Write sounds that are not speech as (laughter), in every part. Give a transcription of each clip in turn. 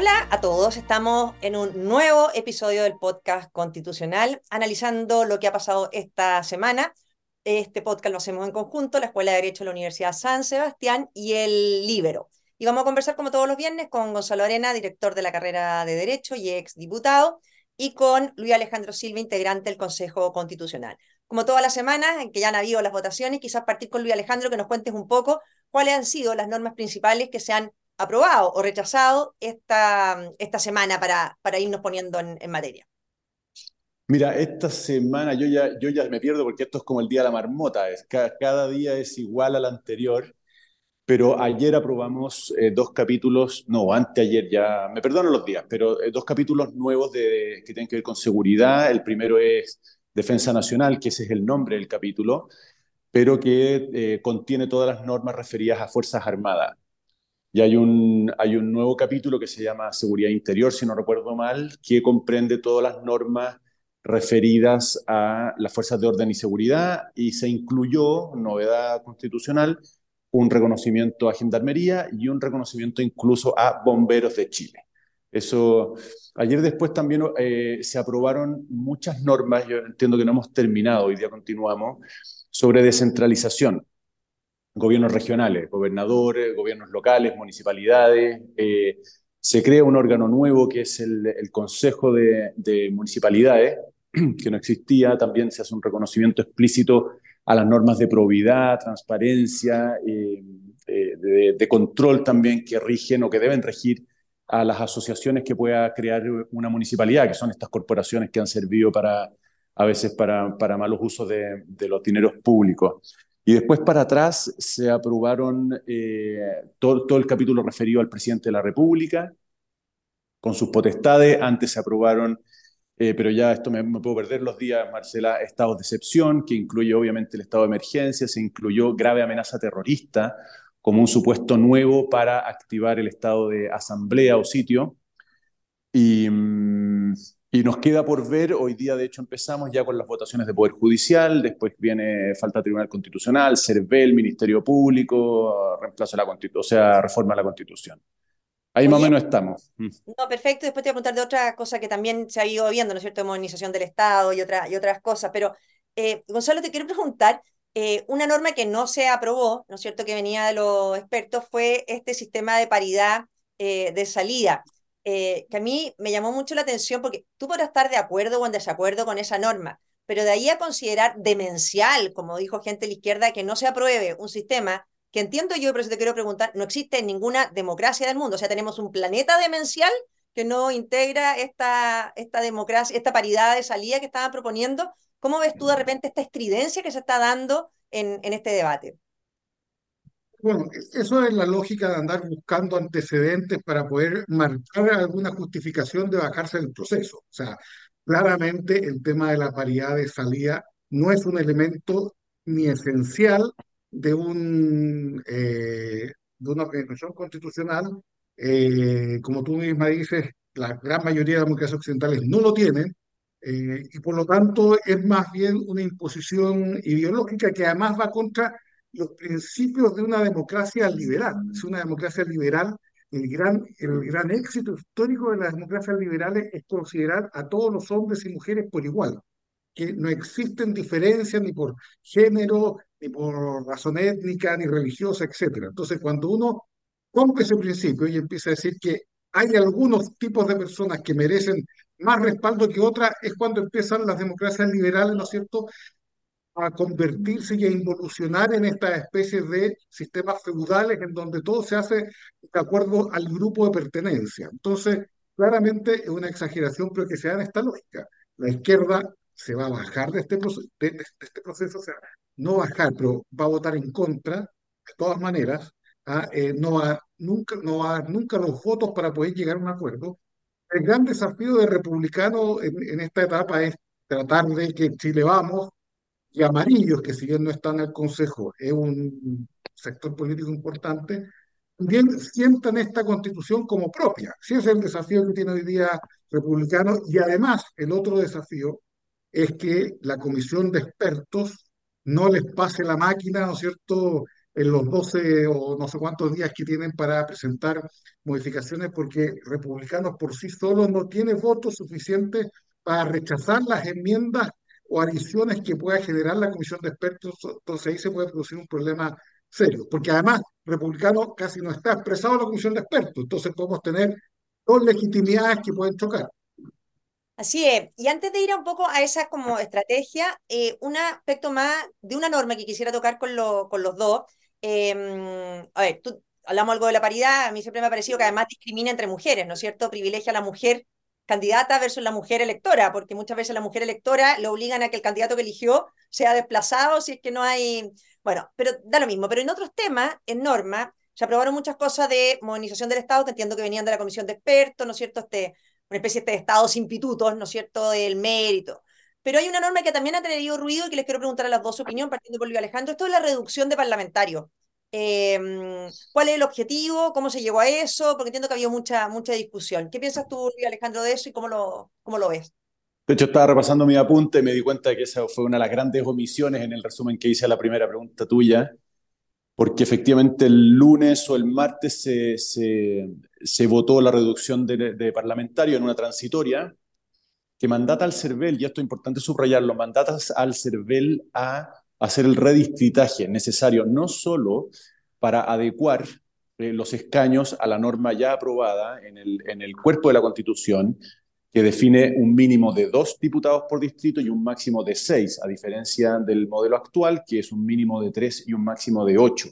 Hola a todos, estamos en un nuevo episodio del podcast constitucional analizando lo que ha pasado esta semana. Este podcast lo hacemos en conjunto, la Escuela de Derecho de la Universidad San Sebastián y el Libero. Y vamos a conversar como todos los viernes con Gonzalo Arena, director de la carrera de Derecho y ex diputado, y con Luis Alejandro Silva, integrante del Consejo Constitucional. Como todas las semanas en que ya han habido las votaciones, quizás partir con Luis Alejandro que nos cuentes un poco cuáles han sido las normas principales que se han aprobado o rechazado esta, esta semana para, para irnos poniendo en, materia? Mira, esta semana yo ya, yo ya me pierdo porque esto es como el día de la marmota, es, cada, día es igual al anterior, pero ayer aprobamos eh, dos capítulos, no, anteayer ya, me perdono los días, pero eh, dos capítulos nuevos de, que tienen que ver con seguridad. El primero es Defensa Nacional, que ese es el nombre del capítulo, pero que eh, contiene todas las normas referidas a Fuerzas Armadas. Y hay un, nuevo capítulo que se llama Seguridad Interior, si no recuerdo mal, que comprende todas las normas referidas a las fuerzas de orden y seguridad y se incluyó, novedad constitucional, un reconocimiento a Gendarmería y un reconocimiento incluso a Bomberos de Chile. Eso, ayer después también eh, se aprobaron muchas normas, yo entiendo que no hemos terminado, hoy día continuamos, sobre descentralización gobiernos regionales, gobernadores, gobiernos locales, municipalidades. Eh, se crea un órgano nuevo que es el, Consejo de, Municipalidades, (clears throat) que no existía. También se hace un reconocimiento explícito a las normas de probidad, transparencia, eh, eh, de, control también que rigen o que deben regir a las asociaciones que pueda crear una municipalidad, que son estas corporaciones que han servido para, a veces para, malos usos de los dineros públicos. Y después para atrás se aprobaron eh, todo, todo, el capítulo referido al presidente de la República, con sus potestades. Antes se aprobaron, eh, pero ya esto me, puedo perder los días, Marcela, estados de excepción, que incluye obviamente el estado de emergencia, se incluyó grave amenaza terrorista como un supuesto nuevo para activar el estado de asamblea o sitio. Y, mm, y nos queda por ver, hoy día de hecho empezamos ya con las votaciones de Poder Judicial, después viene falta Tribunal Constitucional, CERVEL, Ministerio Público, reemplazo de la Constitución, o sea, reforma la Constitución. Ahí más o menos estamos. Mm. No, perfecto. Después te voy a preguntar de otra cosa que también se ha ido viendo, ¿no es cierto? Modernización del Estado y, otra, y otras cosas. Pero, eh, Gonzalo, te quiero preguntar, eh, una norma que no se aprobó, ¿no es cierto?, que venía de los expertos, fue este sistema de paridad eh, de salida. Eh, que a mí me llamó mucho la atención porque tú podrás estar de acuerdo o en desacuerdo con esa norma, pero de ahí a considerar demencial, como dijo gente de la izquierda, que no se apruebe un sistema que entiendo yo, pero eso te quiero preguntar, no existe en ninguna democracia del mundo. O sea, tenemos un planeta demencial que no integra esta, esta democracia, esta paridad de salida que estaban proponiendo. ¿Cómo ves tú de repente esta estridencia que se está dando en, en este debate? Bueno, eso es la lógica de andar buscando antecedentes para poder marcar alguna justificación de bajarse del proceso. O sea, claramente el tema de la paridad de salida no es un elemento ni esencial de, un, eh, de una organización constitucional. Eh, como tú misma dices, la gran mayoría de las democracias occidentales no lo tienen, eh, y por lo tanto es más bien una imposición ideológica que además va contra los principios de una democracia liberal. Es una democracia liberal. El gran, el gran éxito histórico de las democracias liberales es considerar a todos los hombres y mujeres por igual, que no existen diferencias ni por género, ni por razón étnica, ni religiosa, etc. Entonces, cuando uno rompe ese principio y empieza a decir que hay algunos tipos de personas que merecen más respaldo que otras, es cuando empiezan las democracias liberales, ¿no es cierto?, a convertirse y a involucionar en esta especie de sistemas feudales en donde todo se hace de acuerdo al grupo de pertenencia. Entonces, claramente es una exageración, pero que se da en esta lógica. La izquierda se va a bajar de este, proceso, de, este proceso, o sea, no bajar, pero va a votar en contra, de todas maneras, ¿ah? eh, no, va, nunca, no a nunca los votos para poder llegar a un acuerdo. El gran desafío de republicano en, en esta etapa es tratar de que Chile vamos y amarillos, que si bien no están el Consejo, es un sector político importante, también sientan esta constitución como propia. Sí es el desafío que tiene hoy día republicano y además el otro desafío es que la comisión de expertos no les pase la máquina, ¿no es cierto?, en los 12 o no sé cuántos días que tienen para presentar modificaciones, porque republicanos por sí solos no tienen votos suficientes para rechazar las enmiendas o adiciones que pueda generar la comisión de expertos. Entonces ahí se puede producir un problema serio, porque además republicano casi no está expresado en la comisión de expertos, entonces podemos tener dos legitimidades que pueden chocar. Así es. Y antes de ir un poco a esa como estrategia, eh, un aspecto más de una norma que quisiera tocar con, lo, con los dos. Em, a ver, tú, hablamos algo de la paridad, a mí siempre me ha parecido que además discrimina entre mujeres, ¿no es cierto? Privilegia a la mujer candidata versus la mujer electora, porque muchas veces la mujer electora le obligan a que el candidato que eligió sea desplazado si es que no hay... Bueno, pero da lo mismo. Pero en otros temas, en norma, se aprobaron muchas cosas de modernización del Estado, que entiendo que venían de la Comisión de Expertos, ¿no es cierto? Este, una especie de estados impitutos, ¿no es cierto?, del mérito. Pero hay una norma que también ha tenido ruido y que les quiero preguntar a las dos su opinión, partiendo por Luis Alejandro. Esto es la reducción de parlamentarios. Em, ¿Cuál es el objetivo? ¿Cómo se llegó a eso? Porque entiendo que había mucha, mucha discusión. ¿Qué piensas tú, Alejandro, de eso y cómo lo, cómo lo ves? De hecho, estaba repasando mi apunte y me di cuenta de que esa fue una de las grandes omisiones en el resumen que hice a la primera pregunta tuya, porque efectivamente el lunes o el martes se, se, votó la reducción de, de parlamentarios en una transitoria que mandata al CERVEL, y esto es importante subrayarlo, mandata al CERVEL a hacer el redistritaje necesario, no solo para adecuar eh, los escaños a la norma ya aprobada en el, en el cuerpo de la Constitución, que define un mínimo de dos diputados por distrito y un máximo de seis, a diferencia del modelo actual, que es un mínimo de tres y un máximo de ocho.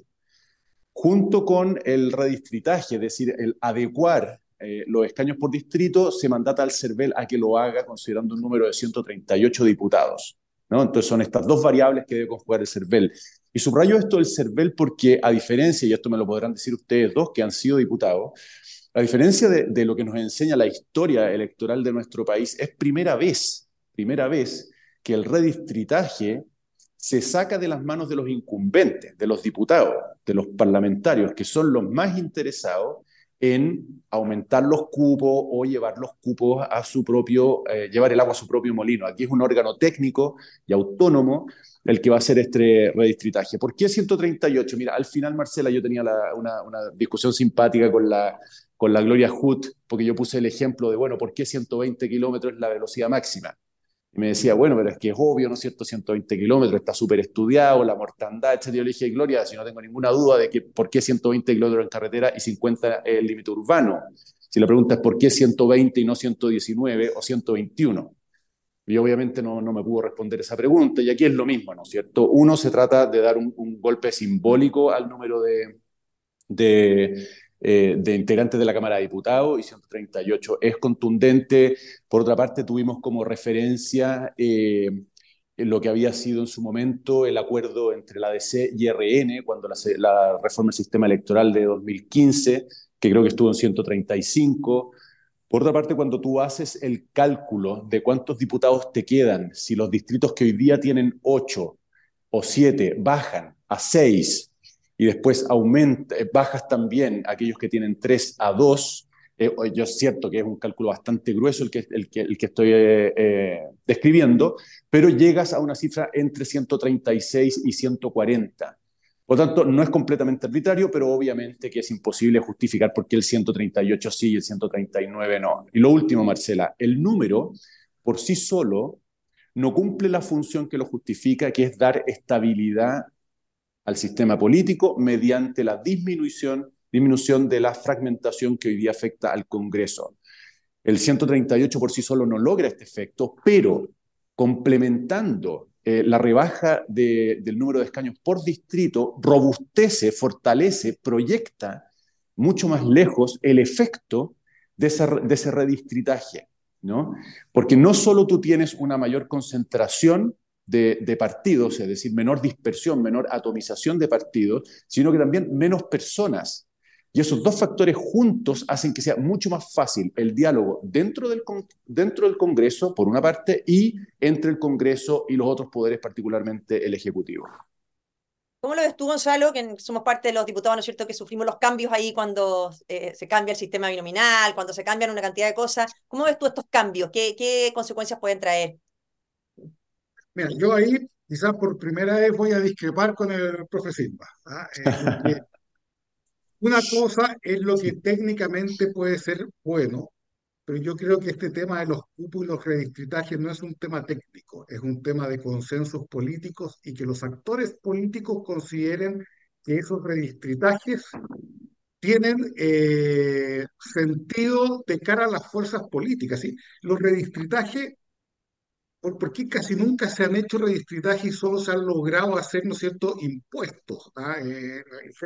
Junto con el redistritaje, es decir, el adecuar eh, los escaños por distrito, se mandata al CERVEL a que lo haga considerando un número de 138 diputados. Entonces son estas dos variables que debe conjugar el CERVEL. Y subrayo esto del CERVEL porque, a diferencia, y esto me lo podrán decir ustedes dos que han sido diputados, a diferencia de, lo que nos enseña la historia electoral de nuestro país, es primera vez, primera vez que el redistritaje se saca de las manos de los incumbentes, de los diputados, de los parlamentarios, que son los más interesados en aumentar los cupos o llevar los cupos a su propio, eh, llevar el agua a su propio molino. Aquí es un órgano técnico y autónomo el que va a hacer este redistritaje. ¿Por qué 138? Mira, al final, Marcela, yo tenía una, discusión simpática con la, con la Gloria Hood, porque yo puse el ejemplo de, bueno, ¿por qué 120 kilómetros es la velocidad máxima? Y me decía, bueno, pero es que es obvio, ¿no es cierto? 120 kilómetros, está súper estudiado, la mortandad, etc. Yo le Gloria, si no tengo ninguna duda de que por qué 120 kilómetros en carretera y 50 es el límite urbano. Si la pregunta es por qué 120 y no 119 o 121. Y obviamente no, no me pudo responder esa pregunta. Y aquí es lo mismo, ¿no es cierto? Uno se trata de dar un, un golpe simbólico al número de eh, de integrantes de la Cámara de Diputados y 138 es contundente. Por otra parte, tuvimos como referencia eh, lo que había sido en su momento el acuerdo entre la DC y RN cuando la, reforma del sistema electoral de 2015, que creo que estuvo en 135. Por otra parte, cuando tú haces el cálculo de cuántos diputados te quedan, si los distritos que hoy día tienen 8 o 7 bajan a 6 y después aumenta, eh, bajas también aquellos que tienen 3 a 2. Eh, yo es cierto que es un cálculo bastante grueso el que, el que, el que estoy eh, describiendo, pero llegas a una cifra entre 136 y 140. Por lo tanto, no es completamente arbitrario, pero obviamente que es imposible justificar por qué el 138 sí y el 139 no. Y lo último, Marcela, el número por sí solo no cumple la función que lo justifica, que es dar estabilidad al sistema político mediante la disminución, disminución de la fragmentación que hoy día afecta al Congreso. El 138 por sí solo no logra este efecto, pero complementando eh, la rebaja del número de escaños por distrito, robustece, fortalece, proyecta mucho más lejos el efecto de ese, de ese redistritaje, ¿no? Porque no solo tú tienes una mayor concentración de, partidos, es decir, menor dispersión, menor atomización de partidos, sino que también menos personas. Y esos dos factores juntos hacen que sea mucho más fácil el diálogo dentro del, dentro del Congreso, por una parte, y entre el Congreso y los otros poderes, particularmente el Ejecutivo. ¿Cómo lo ves tú, Gonzalo, que somos parte de los diputados, ¿no es cierto?, que sufrimos los cambios ahí cuando eh, se cambia el sistema binominal, cuando se cambian una cantidad de cosas. ¿Cómo ves tú estos cambios? ¿Qué, qué consecuencias pueden traer? Mira, yo ahí quizás por primera vez voy a discrepar con el profe Silva. ¿ah? Eh, una cosa es lo que técnicamente puede ser bueno, pero yo creo que este tema de los cupos y los redistritajes no es un tema técnico, es un tema de consensos políticos y que los actores políticos consideren que esos redistritajes tienen eh, sentido de cara a las fuerzas políticas. ¿sí? Los redistritajes ¿Por, qué casi nunca se han hecho redistritajes y solo se han logrado hacer, ¿no es cierto?, impuestos, ¿ah? eh,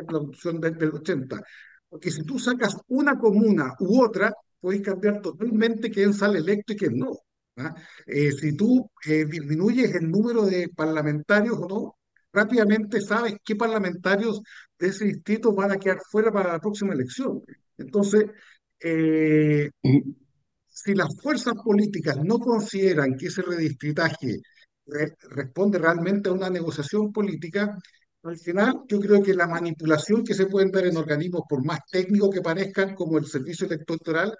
la opción del, 80. Porque si tú sacas una comuna u otra, puedes cambiar totalmente quién sale electo y quién no. ¿ah? Eh, si tú eh, disminuyes el número de parlamentarios o no, rápidamente sabes qué parlamentarios de ese distrito van a quedar fuera para la próxima elección. Entonces, eh, si las fuerzas políticas no consideran que ese redistritaje responde realmente a una negociación política, al final yo creo que la manipulación que se pueden dar en organismos, por más técnicos que parezcan, como el servicio electoral,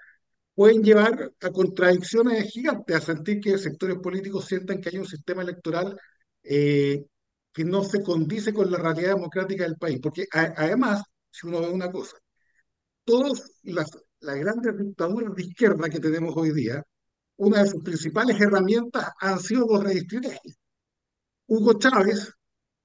pueden llevar a contradicciones gigantes, a sentir que sectores políticos sientan que hay un sistema electoral eh, que no se condice con la realidad democrática del país. Porque además, si uno ve una cosa, todas las las grandes dictaduras de izquierda que tenemos hoy día, una de sus principales herramientas han sido los redistritajes. Hugo Chávez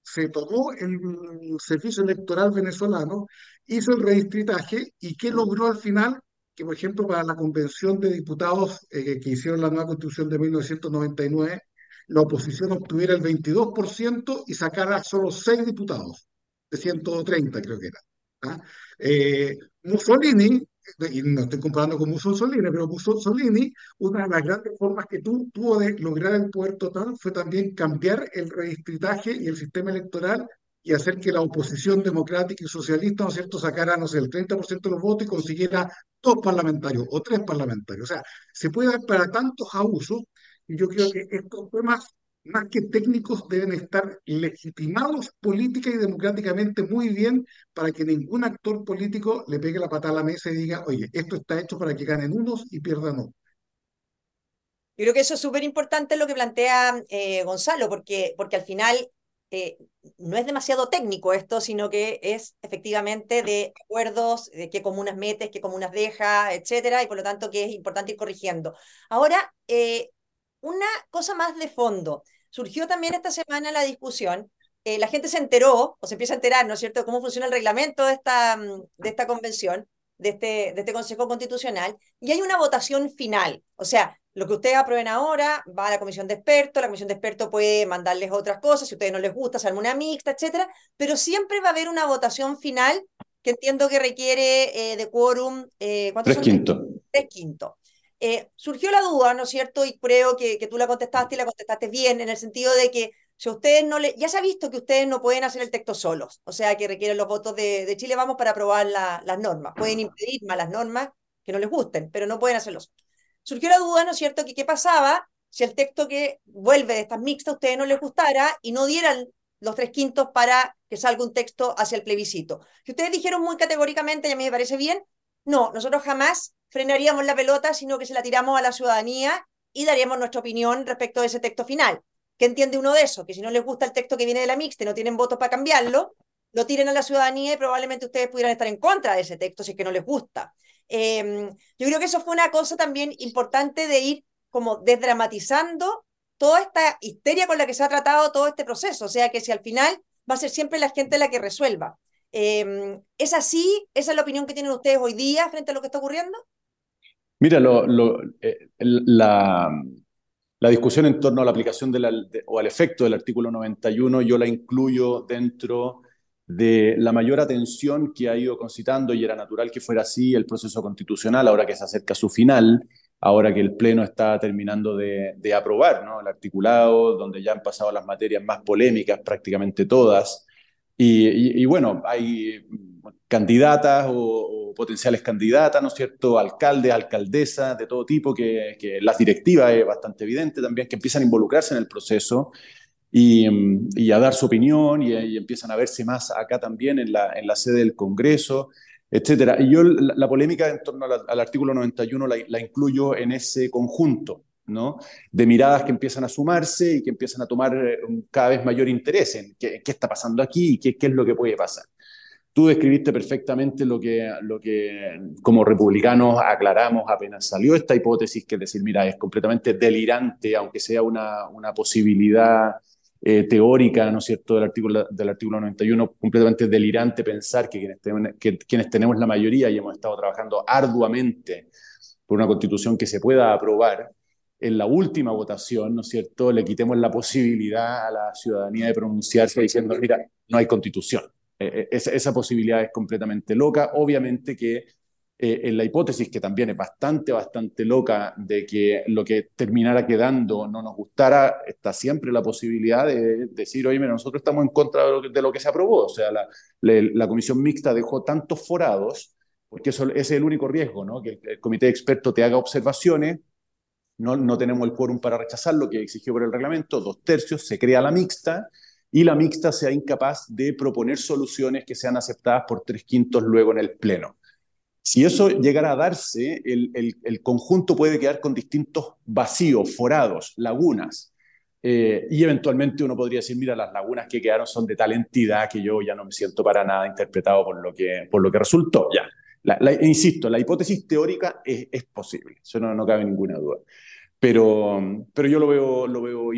se tomó el servicio electoral venezolano, hizo el redistritaje y ¿qué logró al final? Que, por ejemplo, para la convención de diputados eh, que hicieron la nueva constitución de 1999, la oposición obtuviera el 22% y sacara solo 6 diputados, de 130 creo que era. ¿ah? Eh, Mussolini y no estoy comparando con Mussolini, pero Mussolini, una de las grandes formas que tú, tuvo de lograr el poder total fue también cambiar el redistritaje y el sistema electoral y hacer que la oposición democrática y socialista, ¿no es cierto?, sacara, no sé, el 30% de los votos y consiguiera dos parlamentarios o tres parlamentarios. O sea, se puede dar para tantos abusos y yo creo que estos temas más que técnicos, deben estar legitimados política y democráticamente muy bien para que ningún actor político le pegue la patada a la mesa y diga, oye, esto está hecho para que ganen unos y pierdan otros. Yo creo que eso es súper importante lo que plantea eh, Gonzalo, porque, porque al final eh, no es demasiado técnico esto, sino que es efectivamente de acuerdos, de qué comunas metes, qué comunas dejas, etcétera, y por lo tanto que es importante ir corrigiendo. Ahora, eh, una cosa más de fondo surgió también esta semana la discusión, eh, la gente se enteró, o se empieza a enterar, ¿no es cierto?, de cómo funciona el reglamento de esta, mm, de esta convención, de este, de este Consejo Constitucional, y hay una votación final. O sea, lo que ustedes aprueben ahora va a la comisión de expertos, la comisión de expertos puede mandarles otras cosas, si a ustedes no les gusta, se una mixta, etcétera, pero siempre va a haber una votación final que entiendo que requiere eh, de quórum. Eh, ¿cuántos Tres quintos. Tres quintos. Eh, surgió la duda, ¿no es cierto? Y creo que, que, tú la contestaste y la contestaste bien, en el sentido de que si ustedes no le, ya se ha visto que ustedes no pueden hacer el texto solos, o sea, que requieren los votos de, de Chile Vamos para aprobar las normas. Pueden impedir malas normas que no les gusten, pero no pueden hacerlos. Surgió la duda, ¿no es cierto?, que qué pasaba si el texto que vuelve de estas mixtas a ustedes no les gustara y no dieran los tres quintos para que salga un texto hacia el plebiscito. Que ustedes dijeron muy categóricamente, y a mí me parece bien, no, nosotros jamás frenaríamos la pelota, sino que se la tiramos a la ciudadanía y daríamos nuestra opinión respecto de ese texto final. ¿Qué entiende uno de eso? Que si no les gusta el texto que viene de la mixta y no tienen votos para cambiarlo, lo tiren a la ciudadanía y probablemente ustedes pudieran estar en contra de ese texto si es que no les gusta. Em, yo creo que eso fue una cosa también importante de ir como desdramatizando toda esta histeria con la que se ha tratado todo este proceso. O sea, que si al final va a ser siempre la gente la que resuelva. Em, ¿Es así? ¿Esa es la opinión que tienen ustedes hoy día frente a lo que está ocurriendo? Mira, eh, la, discusión en torno a la aplicación o al efecto del artículo 91 yo la incluyo dentro de la mayor atención que ha ido concitando, y era natural que fuera así, el proceso constitucional, ahora que se acerca a su final, ahora que el Pleno está terminando de, aprobar ¿no? el articulado, donde ya han pasado las materias más polémicas, prácticamente todas. y bueno, hay candidatas o, potenciales candidatas, ¿no es cierto? Alcaldes, alcaldesas de todo tipo, que, que, las directivas es bastante evidente también, que empiezan a involucrarse en el proceso y, y a dar su opinión y, empiezan a verse más acá también en la, en la sede del Congreso, etcétera. Y yo la, polémica en torno al artículo 91 la, la, incluyo en ese conjunto, ¿no? De miradas que empiezan a sumarse y que empiezan a tomar eh, cada vez mayor interés en qué, qué está pasando aquí y qué, qué, es lo que puede pasar. Tú describiste perfectamente lo que, lo que como republicanos aclaramos apenas salió esta hipótesis, que es decir, mira, es completamente delirante, aunque sea una, una posibilidad eh, teórica, ¿no es cierto?, del artículo, del artículo 91, completamente delirante pensar que quienes, ten, que quienes tenemos la mayoría y hemos estado trabajando arduamente por una constitución que se pueda aprobar, en la última votación, ¿no es cierto?, le quitemos la posibilidad a la ciudadanía de pronunciarse diciendo, mira, no hay constitución. Eh, esa, esa, posibilidad es completamente loca. Obviamente que eh, en la hipótesis, que también es bastante, bastante loca, de que lo que terminara quedando no nos gustara, está siempre la posibilidad de decir, oye, mira, nosotros estamos en contra de lo que, de lo que se aprobó. O sea, la, la, la, comisión mixta dejó tantos forados, porque eso, ese es el único riesgo, ¿no? Que el comité de expertos te haga observaciones no, no tenemos el quórum para rechazar lo que exigió por el reglamento, dos tercios, se crea la mixta y la mixta sea incapaz de proponer soluciones que sean aceptadas por tres quintos luego en el Pleno. Si eso llegara a darse, el, el, el conjunto puede quedar con distintos vacíos, forados, lagunas. Eh, y eventualmente uno podría decir, mira, las lagunas que quedaron son de tal entidad que yo ya no me siento para nada interpretado por lo que, por lo que resultó. Ya, la, la, insisto, la hipótesis teórica es, es posible, eso no, no, cabe ninguna duda. Pero, pero yo lo veo, lo veo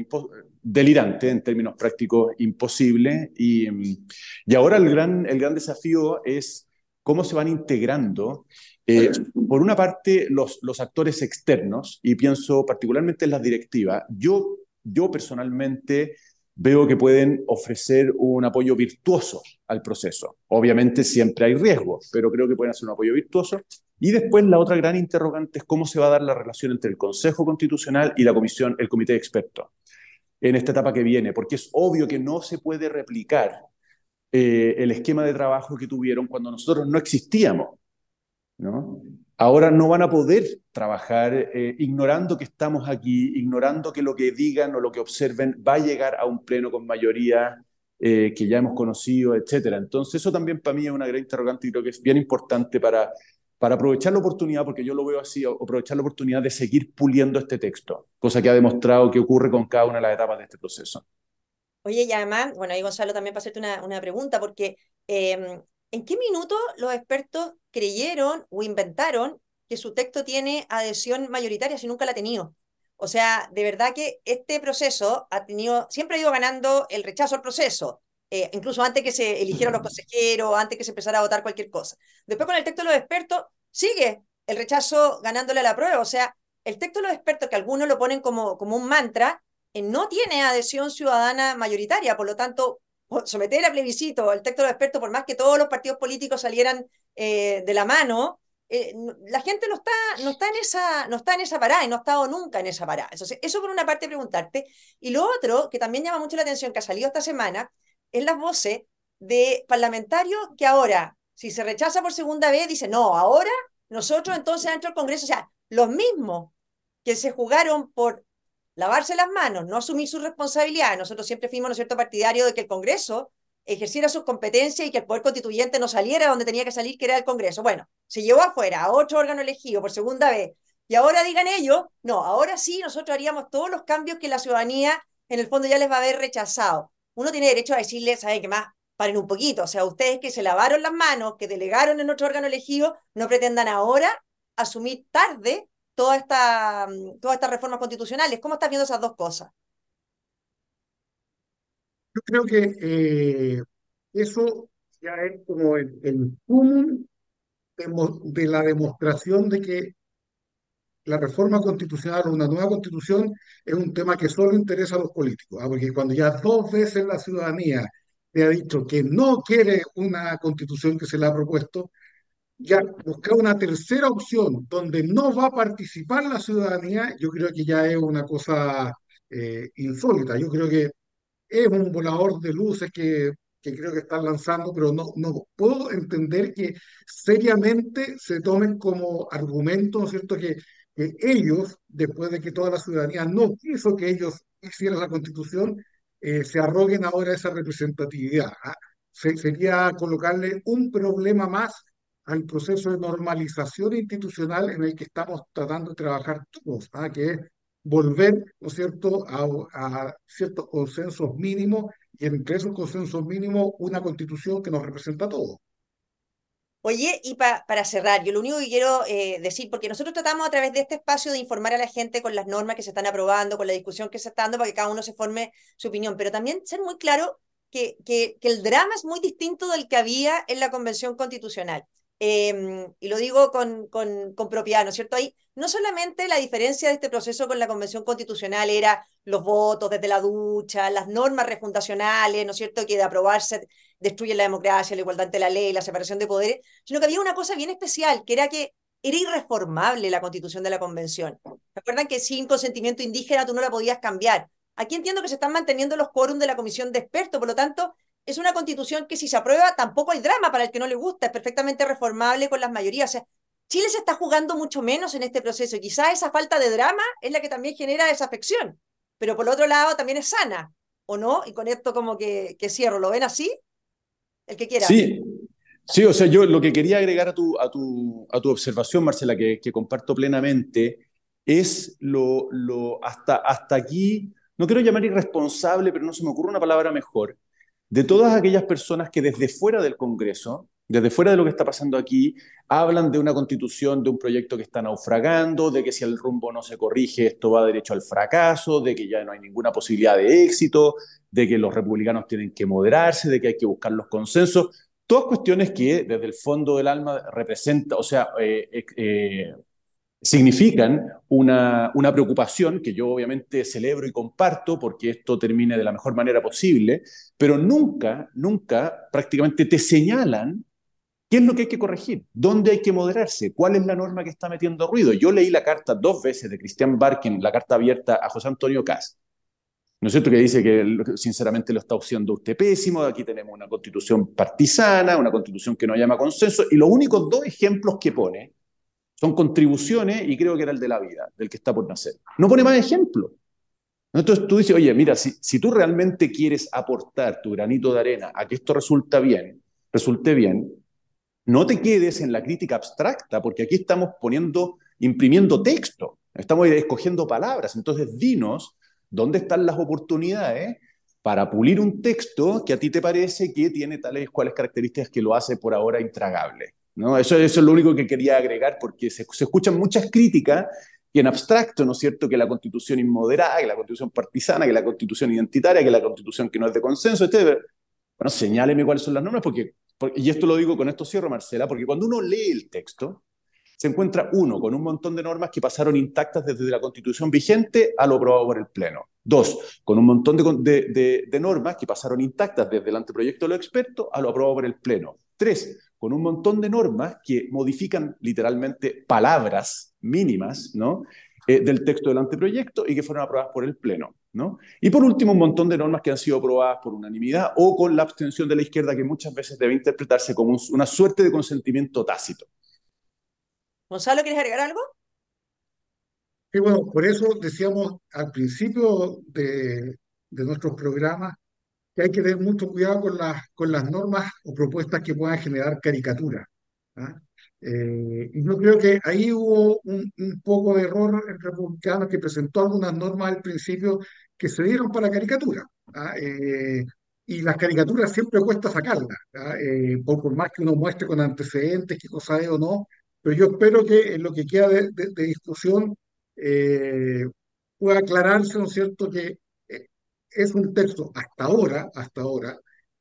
delirante en términos prácticos, imposible. Y, y ahora el gran, el gran desafío es cómo se van integrando, eh, por una parte, los, los actores externos, y pienso particularmente en las directivas. Yo, yo personalmente veo que pueden ofrecer un apoyo virtuoso al proceso. Obviamente siempre hay riesgos, pero creo que pueden hacer un apoyo virtuoso. Y después la otra gran interrogante es cómo se va a dar la relación entre el Consejo Constitucional y la comisión, el Comité de Expertos en esta etapa que viene, porque es obvio que no se puede replicar eh, el esquema de trabajo que tuvieron cuando nosotros no existíamos. ¿no? Ahora no van a poder trabajar eh, ignorando que estamos aquí, ignorando que lo que digan o lo que observen va a llegar a un pleno con mayoría eh, que ya hemos conocido, etcétera. Entonces eso también para mí es una gran interrogante y creo que es bien importante para, para aprovechar la oportunidad, porque yo lo veo así, aprovechar la oportunidad de seguir puliendo este texto, cosa que ha demostrado que ocurre con cada una de las etapas de este proceso. Oye, y además, bueno, ahí Gonzalo también para hacerte una, pregunta, porque eh, ¿en qué minuto los expertos creyeron o inventaron que su texto tiene adhesión mayoritaria si nunca la ha tenido? O sea, de verdad que este proceso ha tenido, siempre ha ido ganando el rechazo al proceso, eh, incluso antes que se eligieran los consejeros, antes que se empezara a votar cualquier cosa. Después con el texto de los expertos sigue el rechazo ganándole a la prueba. O sea, el texto de los expertos, que algunos lo ponen como, como un mantra, eh, no tiene adhesión ciudadana mayoritaria, por lo tanto, someter a plebiscito el texto de los expertos, por más que todos los partidos políticos salieran eh, de la mano, la gente no está, no, está en esa, no está en esa parada y no ha estado nunca en esa parada. Entonces, eso por una parte preguntarte. Y lo otro, que también llama mucho la atención, que ha salido esta semana, es las voces de parlamentarios que ahora, si se rechaza por segunda vez, dicen, no, ahora nosotros entonces dentro del Congreso, o sea, los mismos que se jugaron por lavarse las manos, no asumir su responsabilidad. Nosotros siempre fuimos, ¿no cierto?, partidario de que el Congreso ejerciera sus competencias y que el Poder Constituyente no saliera donde tenía que salir, que era el Congreso. Bueno, se llevó afuera a otro órgano elegido por segunda vez. Y ahora digan ellos, no, ahora sí nosotros haríamos todos los cambios que la ciudadanía en el fondo ya les va a haber rechazado. Uno tiene derecho a decirles, ¿saben qué más? Paren un poquito. O sea, ustedes que se lavaron las manos, que delegaron en otro órgano elegido, no pretendan ahora asumir tarde toda esta, mm, todas estas reformas constitucionales. ¿Cómo estás viendo esas dos cosas? Yo creo que eh, eso ya es como el, el de, la demostración de que la reforma constitucional o una nueva constitución es un tema que solo interesa a los políticos, ¿ah? porque cuando ya dos veces la ciudadanía te ha dicho que no quiere una constitución que se le ha propuesto, ya buscar una tercera opción donde no va a participar la ciudadanía, yo creo que ya es una cosa eh, insólita. Yo creo que es un volador de luces que, que creo que están lanzando, pero no, no puedo entender que seriamente se tomen como argumento, ¿no es cierto?, que, que ellos, después de que toda la ciudadanía no quiso que ellos hicieran la constitución, eh, se arroguen ahora esa representatividad. ¿ah? Se, sería colocarle un problema más al proceso de normalización institucional en el que estamos tratando de trabajar todos, ¿ah? que es volver, ¿no es cierto?, a, a ciertos consensos mínimos y entre esos consensos mínimos una constitución que nos representa a todos. Oye, y para cerrar, yo lo único que quiero eh, decir, porque nosotros tratamos a través de este espacio de informar a la gente con las normas que se están aprobando, con la discusión que se está dando, para que cada uno se forme su opinión, pero también ser muy claro que, que, el drama es muy distinto del que había en la Convención Constitucional. Em, y lo digo con, con, propiedad, ¿no es cierto? Ahí no solamente la diferencia de este proceso con la Convención Constitucional era los votos desde la ducha, las normas refundacionales, ¿no es cierto?, que de aprobarse destruyen la democracia, la igualdad ante la ley, la separación de poderes, sino que había una cosa bien especial, que era que era irreformable la constitución de la Convención. ¿Recuerdan que sin consentimiento indígena tú no la podías cambiar? Aquí entiendo que se están manteniendo los quórum de la comisión de expertos, por lo tanto, es una constitución que si se aprueba tampoco hay drama para el que no le gusta, es perfectamente reformable con las mayorías. Chile se está jugando mucho menos en este proceso y quizás esa falta de drama es la que también genera desafección, pero por otro lado también es sana, ¿o no? Y con esto como que, que cierro, ¿lo ven así? El que quiera. Sí, sí, o sea, yo lo que quería agregar a tu, a tu, a tu observación, Marcela, que, que comparto plenamente, es lo, lo hasta, hasta aquí, no quiero llamar irresponsable, pero no se me ocurre una palabra mejor, de todas aquellas personas que desde fuera del Congreso, desde fuera de lo que está pasando aquí, hablan de una constitución, de un proyecto que está naufragando, de que si el rumbo no se corrige esto va derecho al fracaso, de que ya no hay ninguna posibilidad de éxito, de que los republicanos tienen que moderarse, de que hay que buscar los consensos. Todas cuestiones que desde el fondo del alma representa, o sea, eh, eh, significan una, una, preocupación que yo obviamente celebro y comparto porque esto termine de la mejor manera posible, pero nunca, nunca prácticamente te señalan qué es lo que hay que corregir, dónde hay que moderarse, cuál es la norma que está metiendo ruido. Yo leí la carta dos veces de Cristian Barkin, la carta abierta a José Antonio Cast, ¿no es cierto? Que dice que sinceramente lo está haciendo usted pésimo, aquí tenemos una constitución partisana, una constitución que no llama consenso, y los únicos dos ejemplos que pone son contribuciones y creo que era el de la vida, del que está por nacer. No pone más ejemplo. Entonces tú dices, oye, mira, si, si tú realmente quieres aportar tu granito de arena a que esto resulta bien, resulte bien, no te quedes en la crítica abstracta, porque aquí estamos poniendo, imprimiendo texto, estamos escogiendo palabras. Entonces, dinos dónde están las oportunidades para pulir un texto que a ti te parece que tiene tales cuales características que lo hace por ahora intragable. ¿no? Eso, es lo único que quería agregar, porque se, escuchan muchas críticas en abstracto, ¿no es cierto?, que la constitución inmoderada, que la constitución partisana, que la constitución identitaria, que la constitución que no es de consenso, etc. Bueno, señáleme cuáles son las normas, porque, y esto lo digo con esto cierro, Marcela, porque cuando uno lee el texto, se encuentra uno con un montón de normas que pasaron intactas desde la constitución vigente a lo aprobado por el Pleno. Dos, con un montón de, de, de normas que pasaron intactas desde el anteproyecto de los expertos a lo aprobado por el Pleno. Tres, con un montón de normas que modifican literalmente palabras mínimas ¿no? Eh, del texto del anteproyecto y que fueron aprobadas por el Pleno. ¿No? Y por último, un montón de normas que han sido aprobadas por unanimidad o con la abstención de la izquierda, que muchas veces debe interpretarse como una suerte de consentimiento tácito. Gonzalo, ¿quieres agregar algo? Sí, bueno, por eso decíamos al principio de, de nuestros programas que hay que tener mucho cuidado con las, con las normas o propuestas que puedan generar caricaturas. ¿ah? Eh, y yo creo que ahí hubo un, un, poco de error en republicanos que presentó algunas normas al principio que se dieron para caricatura. ¿ah? Eh, y las caricaturas siempre cuesta sacarlas, ¿ah? eh, por, por, más que uno muestre con antecedentes qué cosa es o no. Pero yo espero que en lo que queda de, de, discusión eh, pueda aclararse, ¿no es cierto?, que es un texto hasta ahora, hasta ahora,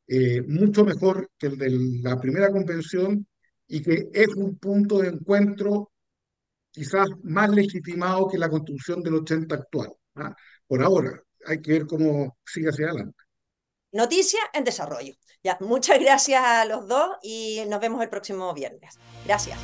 eh, mucho mejor que el de la primera convención y que es un punto de encuentro quizás más legitimado que la constitución del 80 actual. ¿ah? Por ahora, hay que ver cómo sigue hacia adelante. Noticia en desarrollo. Ya, muchas gracias a los dos y nos vemos el próximo viernes. Gracias.